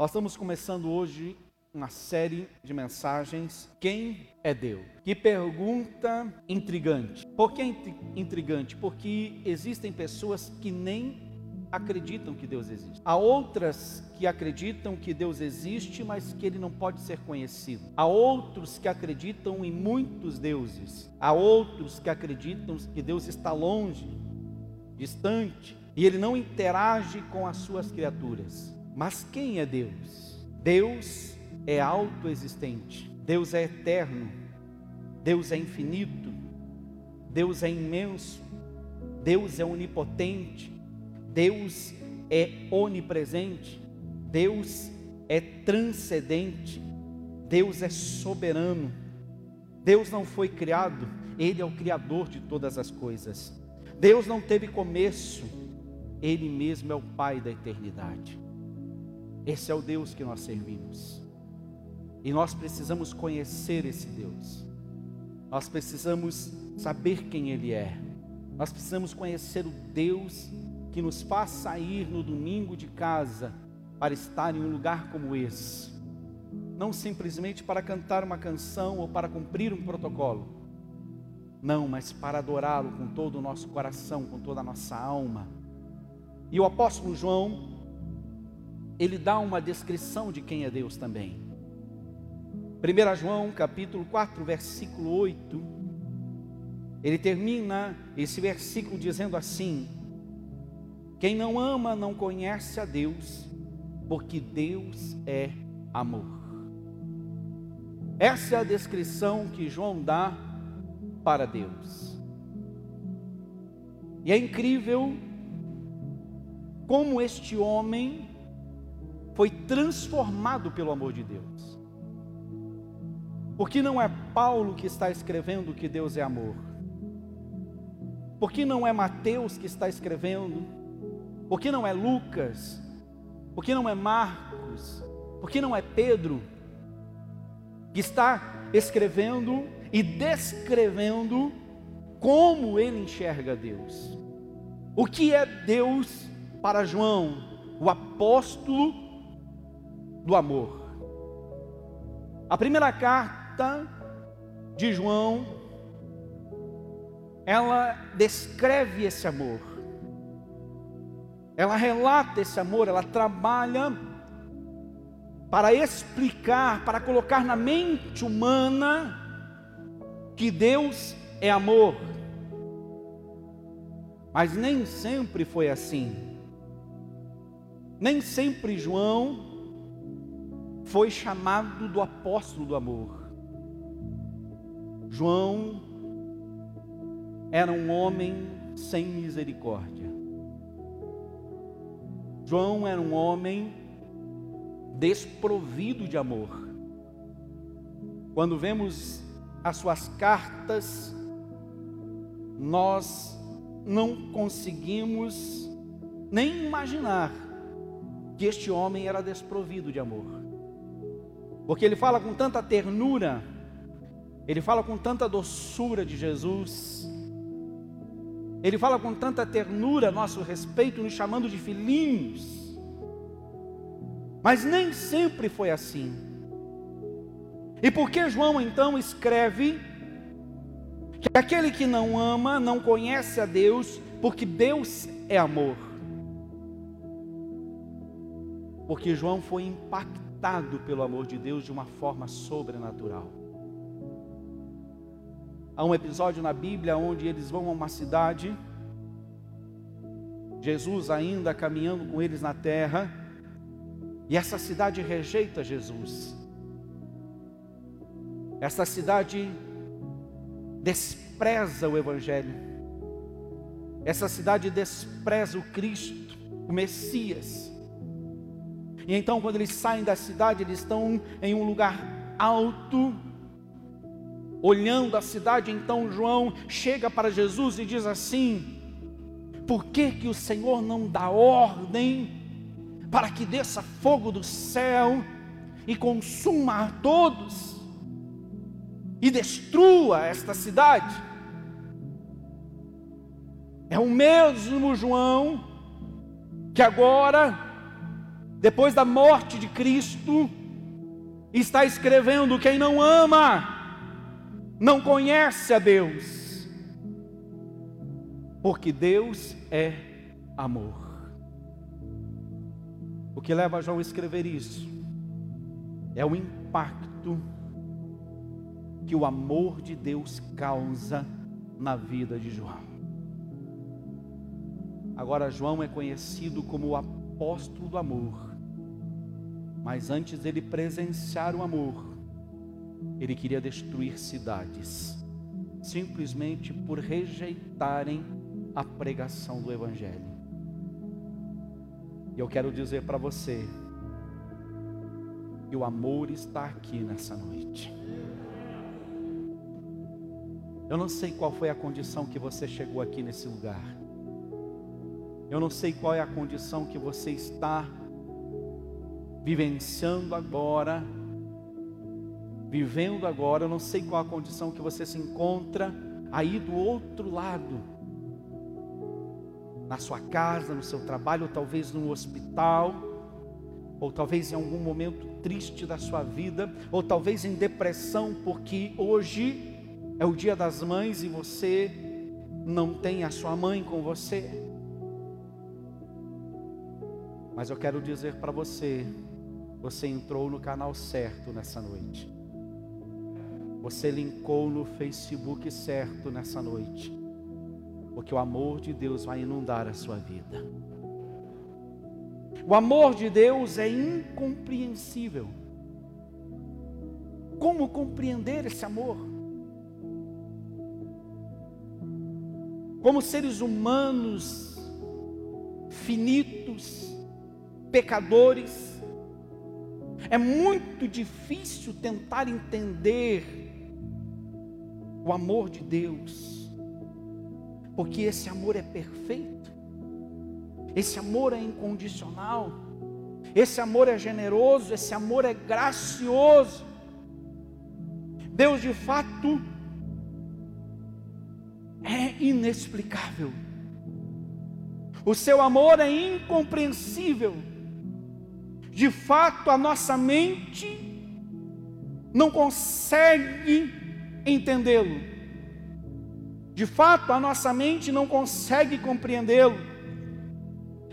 Nós estamos começando hoje uma série de mensagens. Quem é Deus? Que pergunta intrigante. Por que intrigante? Porque existem pessoas que nem acreditam que Deus existe. Há outras que acreditam que Deus existe, mas que ele não pode ser conhecido. Há outros que acreditam em muitos deuses. Há outros que acreditam que Deus está longe, distante, e ele não interage com as suas criaturas. Mas quem é Deus? Deus é autoexistente. Deus é eterno. Deus é infinito. Deus é imenso. Deus é onipotente. Deus é onipresente, Deus é transcendente, Deus é soberano. Deus não foi criado, Ele é o Criador de todas as coisas. Deus não teve começo, Ele mesmo é o Pai da eternidade. Esse é o Deus que nós servimos. E nós precisamos conhecer esse Deus. Nós precisamos saber quem Ele é. Nós precisamos conhecer o Deus que nos faz sair no domingo de casa para estar em um lugar como esse. Não simplesmente para cantar uma canção ou para cumprir um protocolo. Não, mas para adorá-lo com todo o nosso coração, com toda a nossa alma. E o apóstolo João, ele dá uma descrição de quem é Deus também. 1 João capítulo 4, versículo 8, ele termina esse versículo dizendo assim: quem não ama não conhece a Deus, porque Deus é amor. Essa é a descrição que João dá para Deus. E é incrível como este homem foi transformado pelo amor de Deus. Porque não é Paulo que está escrevendo que Deus é amor. Porque não é Mateus que está escrevendo por que não é Lucas? Por que não é Marcos? Por que não é Pedro? Que está escrevendo e descrevendo como ele enxerga Deus. O que é Deus para João, o apóstolo do amor? A primeira carta de João, ela descreve esse amor ela relata esse amor, ela trabalha para explicar, para colocar na mente humana que Deus é amor. Mas nem sempre foi assim. Nem sempre João foi chamado do apóstolo do amor. João era um homem sem misericórdia. João era um homem desprovido de amor. Quando vemos as suas cartas, nós não conseguimos nem imaginar que este homem era desprovido de amor. Porque ele fala com tanta ternura, ele fala com tanta doçura de Jesus, ele fala com tanta ternura a nosso respeito, nos chamando de filhinhos. Mas nem sempre foi assim. E por que João então escreve que aquele que não ama não conhece a Deus, porque Deus é amor? Porque João foi impactado pelo amor de Deus de uma forma sobrenatural. Há um episódio na Bíblia onde eles vão a uma cidade, Jesus ainda caminhando com eles na terra, e essa cidade rejeita Jesus. Essa cidade despreza o Evangelho. Essa cidade despreza o Cristo, o Messias. E então, quando eles saem da cidade, eles estão em um lugar alto, olhando a cidade, então João chega para Jesus e diz assim: Por que que o Senhor não dá ordem para que desça fogo do céu e consuma a todos e destrua esta cidade? É o mesmo João que agora depois da morte de Cristo, está escrevendo: quem não ama, não conhece a Deus, porque Deus é amor. O que leva João a escrever isso é o impacto que o amor de Deus causa na vida de João. Agora, João é conhecido como o apóstolo do amor, mas antes dele presenciar o amor, ele queria destruir cidades, simplesmente por rejeitarem a pregação do Evangelho. E eu quero dizer para você que o amor está aqui nessa noite. Eu não sei qual foi a condição que você chegou aqui nesse lugar. Eu não sei qual é a condição que você está vivenciando agora, vivendo agora. Eu não sei qual a condição que você se encontra aí do outro lado na sua casa, no seu trabalho, ou talvez no hospital, ou talvez em algum momento triste da sua vida, ou talvez em depressão, porque hoje é o dia das mães e você não tem a sua mãe com você. Mas eu quero dizer para você, você entrou no canal certo nessa noite. Você linkou no Facebook certo nessa noite porque o amor de Deus vai inundar a sua vida. O amor de Deus é incompreensível. Como compreender esse amor? Como seres humanos finitos, pecadores, é muito difícil tentar entender o amor de Deus porque esse amor é perfeito, esse amor é incondicional, esse amor é generoso, esse amor é gracioso. Deus de fato é inexplicável, o seu amor é incompreensível, de fato a nossa mente não consegue entendê-lo. De fato, a nossa mente não consegue compreendê-lo.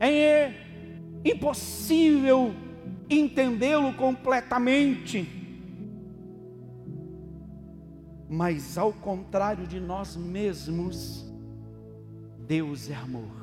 É impossível entendê-lo completamente. Mas ao contrário de nós mesmos, Deus é amor.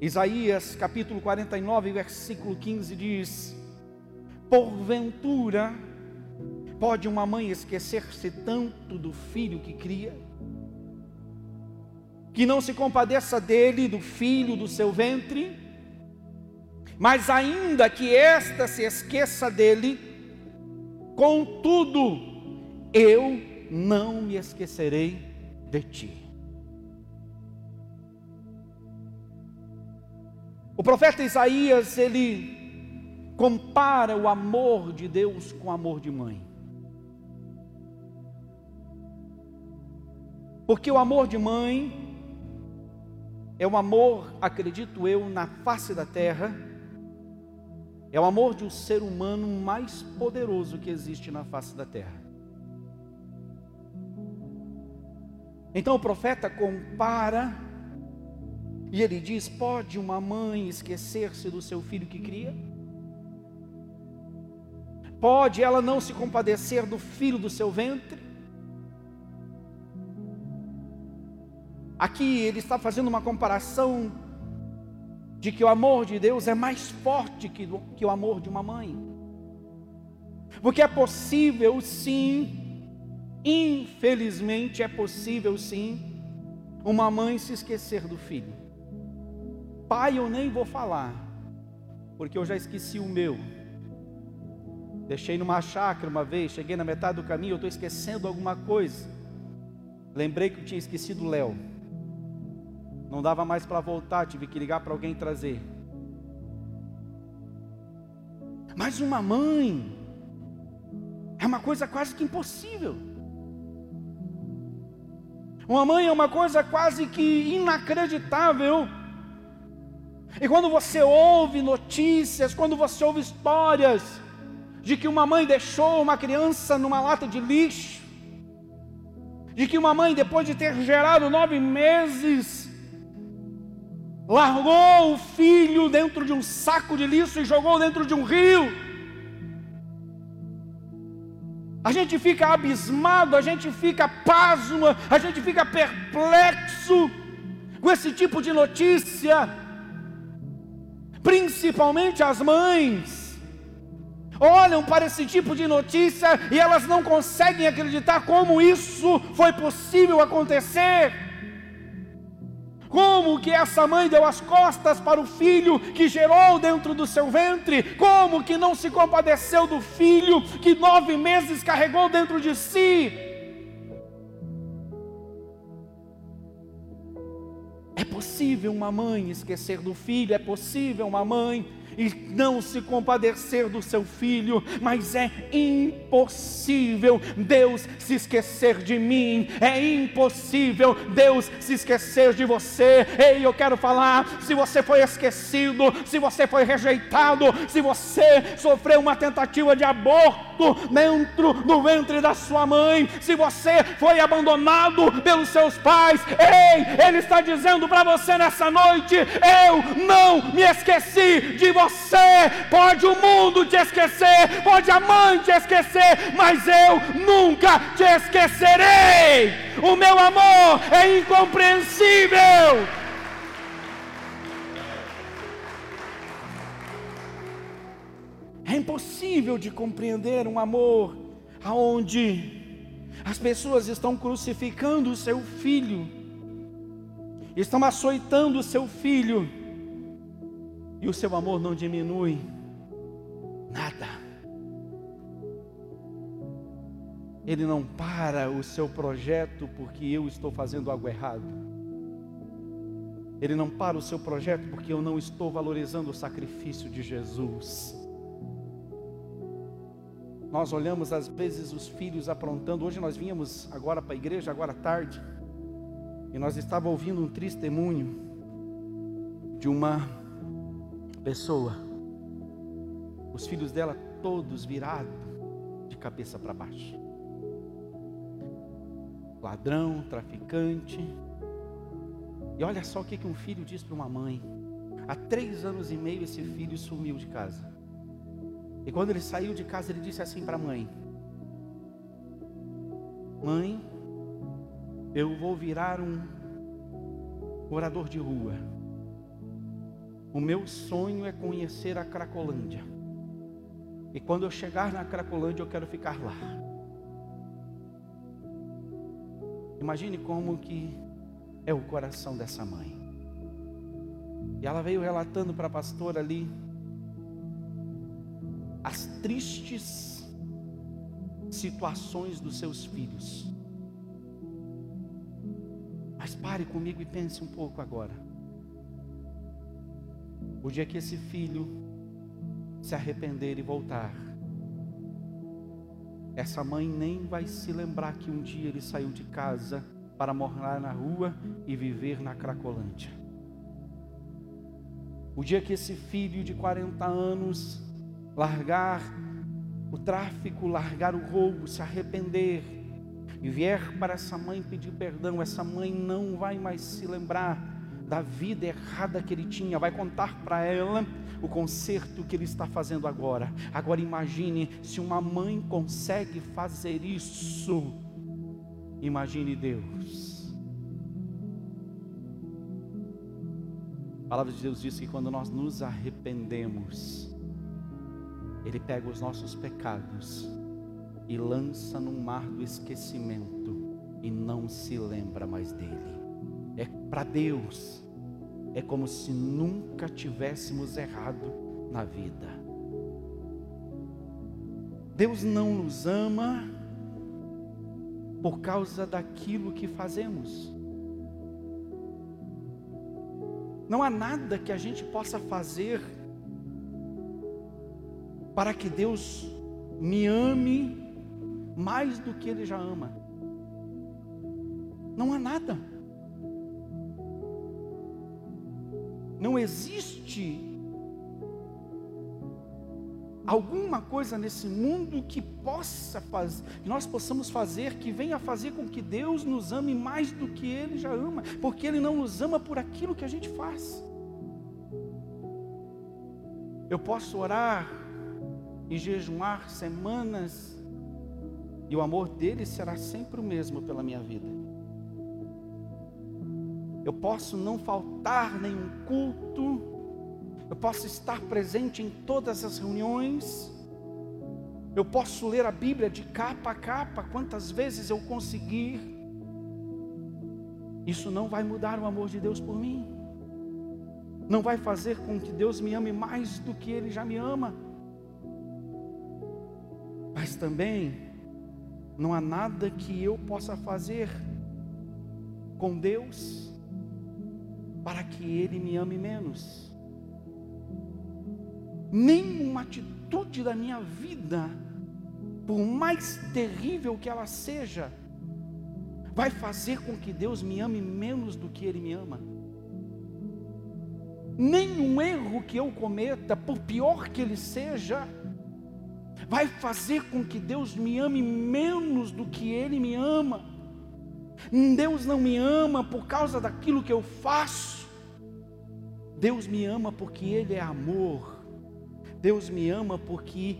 Isaías capítulo 49, versículo 15 diz: Porventura, Pode uma mãe esquecer-se tanto do filho que cria? Que não se compadeça dele, do filho do seu ventre? Mas ainda que esta se esqueça dele, contudo, eu não me esquecerei de ti. O profeta Isaías, ele compara o amor de Deus com o amor de mãe. Porque o amor de mãe é o amor, acredito eu, na face da terra, é o amor de um ser humano mais poderoso que existe na face da terra. Então o profeta compara e ele diz: Pode uma mãe esquecer-se do seu filho que cria? Pode ela não se compadecer do filho do seu ventre? Aqui ele está fazendo uma comparação de que o amor de Deus é mais forte que, que o amor de uma mãe. Porque é possível sim, infelizmente é possível sim, uma mãe se esquecer do filho. Pai, eu nem vou falar, porque eu já esqueci o meu. Deixei numa chácara uma vez, cheguei na metade do caminho, eu estou esquecendo alguma coisa. Lembrei que eu tinha esquecido o Léo. Não dava mais para voltar, tive que ligar para alguém trazer. Mas uma mãe é uma coisa quase que impossível. Uma mãe é uma coisa quase que inacreditável. E quando você ouve notícias, quando você ouve histórias de que uma mãe deixou uma criança numa lata de lixo, de que uma mãe, depois de ter gerado nove meses, largou o filho dentro de um saco de lixo e jogou dentro de um rio. A gente fica abismado, a gente fica pasmo, a gente fica perplexo com esse tipo de notícia, principalmente as mães. Olham para esse tipo de notícia e elas não conseguem acreditar como isso foi possível acontecer. Como que essa mãe deu as costas para o filho que gerou dentro do seu ventre? Como que não se compadeceu do filho que nove meses carregou dentro de si? Possível uma mãe esquecer do filho, é possível uma mãe e não se compadecer do seu filho, mas é impossível Deus se esquecer de mim, é impossível Deus se esquecer de você. Ei, eu quero falar: se você foi esquecido, se você foi rejeitado, se você sofreu uma tentativa de aborto dentro do ventre da sua mãe, se você foi abandonado pelos seus pais, ei, Ele está dizendo para você nessa noite: eu não me esqueci de você, pode o mundo te esquecer, pode a mãe te esquecer, mas eu nunca te esquecerei. O meu amor é incompreensível. É impossível de compreender um amor aonde as pessoas estão crucificando o seu filho, estão açoitando o seu filho e o seu amor não diminui nada. Ele não para o seu projeto porque eu estou fazendo algo errado. Ele não para o seu projeto porque eu não estou valorizando o sacrifício de Jesus. Nós olhamos às vezes os filhos aprontando. Hoje nós vínhamos agora para a igreja, agora à tarde, e nós estávamos ouvindo um testemunho de uma pessoa, os filhos dela todos virados de cabeça para baixo. Ladrão, traficante. E olha só o que, um filho diz para uma mãe. Há três anos e meio esse filho sumiu de casa. E quando ele saiu de casa, ele disse assim para a mãe: Mãe, eu vou virar um morador de rua. O meu sonho é conhecer a Cracolândia. E quando eu chegar na Cracolândia, eu quero ficar lá. Imagine como que é o coração dessa mãe. E ela veio relatando para a pastora ali as tristes situações dos seus filhos. Mas pare comigo e pense um pouco agora. O dia que esse filho se arrepender e voltar, essa mãe nem vai se lembrar que um dia ele saiu de casa para morar na rua e viver na Cracolândia. O dia que esse filho de 40 anos largar o tráfico, largar o roubo, se arrepender e vier para essa mãe pedir perdão, essa mãe não vai mais se lembrar da vida errada que ele tinha, vai contar para ela o conserto que ele está fazendo agora. Agora imagine se uma mãe consegue fazer isso. Imagine Deus. A palavra de Deus diz que quando nós nos arrependemos, Ele pega os nossos pecados e lança no mar do esquecimento e não se lembra mais dele. É para Deus, é como se nunca tivéssemos errado na vida. Deus não nos ama por causa daquilo que fazemos. Não há nada que a gente possa fazer para que Deus me ame mais do que Ele já ama. Não há nada. Não existe alguma coisa nesse mundo que possa fazer, que nós possamos fazer, que venha fazer com que Deus nos ame mais do que Ele já ama, porque Ele não nos ama por aquilo que a gente faz. Eu posso orar e jejuar semanas, e o amor dele será sempre o mesmo pela minha vida. Eu posso não faltar nenhum culto, eu posso estar presente em todas as reuniões, eu posso ler a Bíblia de capa a capa, quantas vezes eu conseguir. Isso não vai mudar o amor de Deus por mim, não vai fazer com que Deus me ame mais do que Ele já me ama, mas também não há nada que eu possa fazer com Deus para que Ele me ame menos nenhuma atitude da minha vida, por mais terrível que ela seja, vai fazer com que Deus me ame menos do que Ele me ama. Nenhum erro que eu cometa, por pior que ele seja, vai fazer com que Deus me ame menos do que Ele me ama. Deus não me ama por causa daquilo que eu faço. Deus me ama porque Ele é amor. Deus me ama porque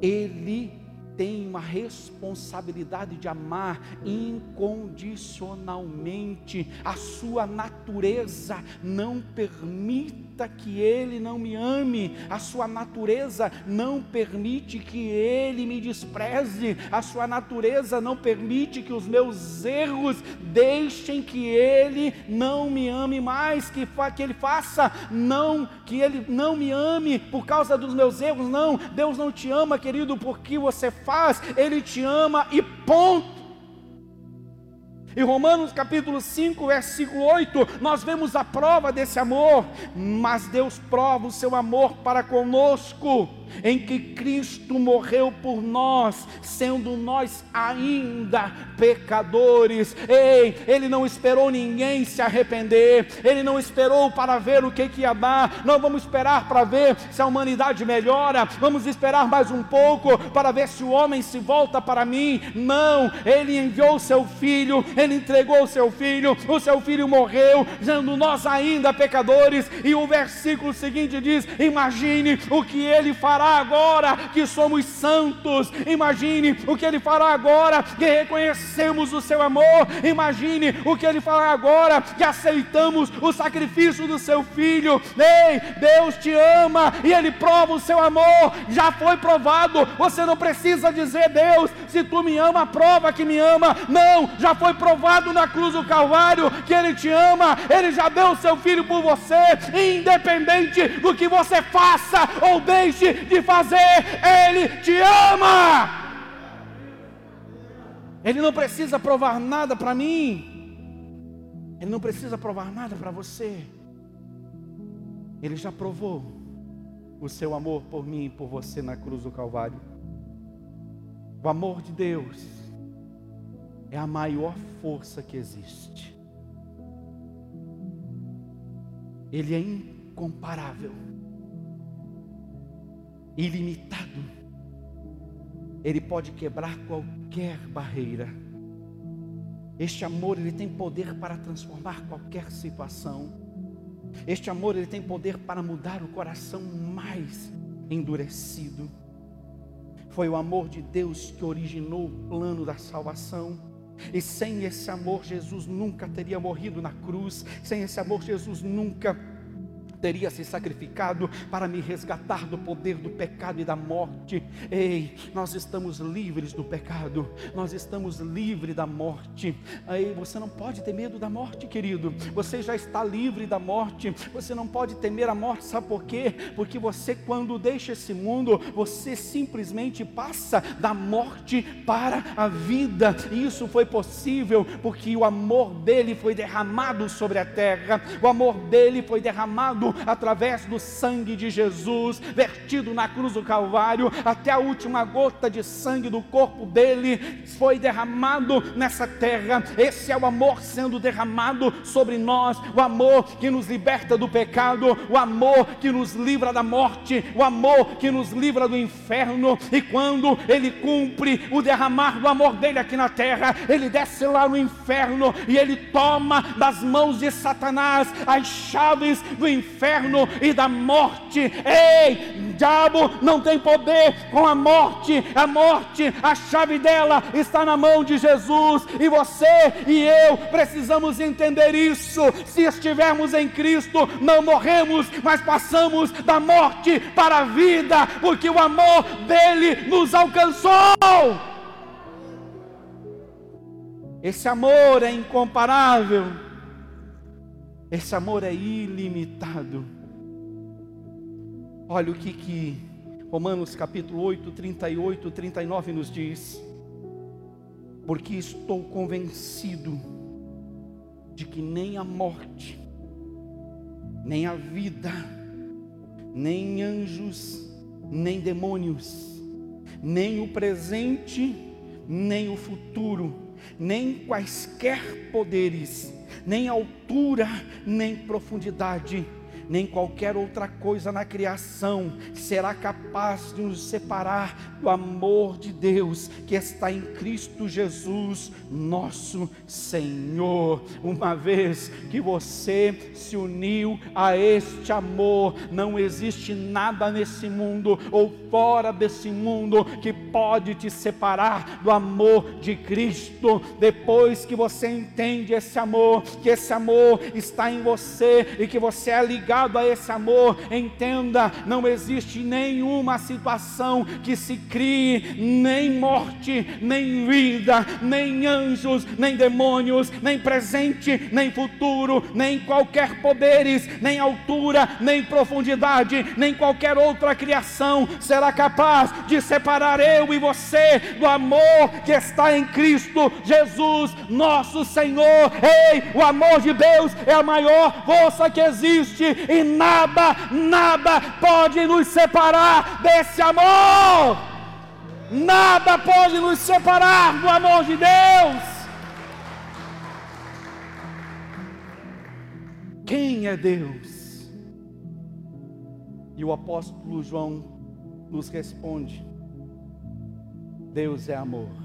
Ele tem uma responsabilidade de amar incondicionalmente. A sua natureza não permita que ele não me ame. A sua natureza não permite que ele me despreze. A sua natureza não permite que os meus erros deixem que ele não me ame mais, que, que ele faça não que ele não me ame por causa dos meus erros. Não, Deus não te ama, querido, porque você faz, Ele te ama e ponto. Em Romanos capítulo 5, versículo 8, nós vemos a prova desse amor, mas Deus prova o seu amor para conosco em que Cristo morreu por nós, sendo nós ainda pecadores. Ei, Ele não esperou ninguém se arrepender, Ele não esperou para ver o que, que ia dar. Não vamos esperar para ver se a humanidade melhora, vamos esperar mais um pouco para ver se o homem se volta para mim. Não, Ele enviou o seu filho, Ele entregou o seu filho, o seu filho morreu, sendo nós ainda pecadores. E o versículo seguinte diz: Imagine o que Ele fará fará agora que somos santos. Imagine o que Ele fará agora que reconhecemos o Seu amor. Imagine o que Ele fará agora que aceitamos o sacrifício do Seu Filho. Ei, Deus te ama e Ele prova o Seu amor. Já foi provado. Você não precisa dizer, Deus, se tu me ama, prova que me ama. Não, já foi provado na cruz do Calvário que Ele te ama. Ele já deu o Seu Filho por você, independente do que você faça ou deixe de fazer, Ele te ama. Ele não precisa provar nada para mim. Ele não precisa provar nada para você. Ele já provou o seu amor por mim e por você na cruz do Calvário. O amor de Deus é a maior força que existe. Ele é incomparável ilimitado. Ele pode quebrar qualquer barreira. Este amor ele tem poder para transformar qualquer situação. Este amor ele tem poder para mudar o coração mais endurecido. Foi o amor de Deus que originou o plano da salvação. E sem esse amor, Jesus nunca teria morrido na cruz. Sem esse amor, Jesus nunca teria se sacrificado para me resgatar do poder do pecado e da morte. Ei, nós estamos livres do pecado, nós estamos livres da morte. Ei, você não pode ter medo da morte, querido. Você já está livre da morte. Você não pode temer a morte, sabe por quê? Porque você, quando deixa esse mundo, você simplesmente passa da morte para a vida. E isso foi possível porque o amor dele foi derramado sobre a terra, o amor dele foi derramado através do sangue de Jesus, vertido na cruz do Calvário, até a última gota de sangue do corpo dele foi derramado nessa terra. Esse é o amor sendo derramado sobre nós, o amor que nos liberta do pecado, o amor que nos livra da morte, o amor que nos livra do inferno. E quando ele cumpre o derramar do amor dele aqui na terra, ele desce lá no inferno e ele toma das mãos de Satanás as chaves do inferno e da morte. Ei, diabo não tem poder com a morte, a morte, a chave dela está na mão de Jesus, e você e eu precisamos entender isso. Se estivermos em Cristo, não morremos, mas passamos da morte para a vida, porque o amor dele nos alcançou. Esse amor é incomparável. Esse amor é ilimitado. Olha o que, que Romanos capítulo 8, 38, 39 nos diz. Porque estou convencido de que nem a morte, nem a vida, nem anjos, nem demônios, nem o presente, nem o futuro, nem quaisquer poderes, nem altura, nem profundidade, nem qualquer outra coisa na criação será capaz de nos separar do amor de Deus que está em Cristo Jesus, nosso Senhor. Uma vez que você se uniu a este amor, não existe nada nesse mundo ou fora desse mundo que pode te separar do amor de Cristo. Depois que você entende esse amor, que esse amor está em você e que você é ligado a esse amor, entenda, não existe nenhuma situação que se crie, nem morte, nem vida, nem anjos, nem demônios, nem presente, nem futuro, nem qualquer poderes, nem altura, nem profundidade, nem qualquer outra criação será capaz de separar eu e você do amor que está em Cristo Jesus, nosso Senhor. Ei, o amor de Deus é a maior força que existe e nada, nada pode nos separar desse amor. Nada pode nos separar do amor de Deus. Quem é Deus? E o apóstolo João nos responde: Deus é amor.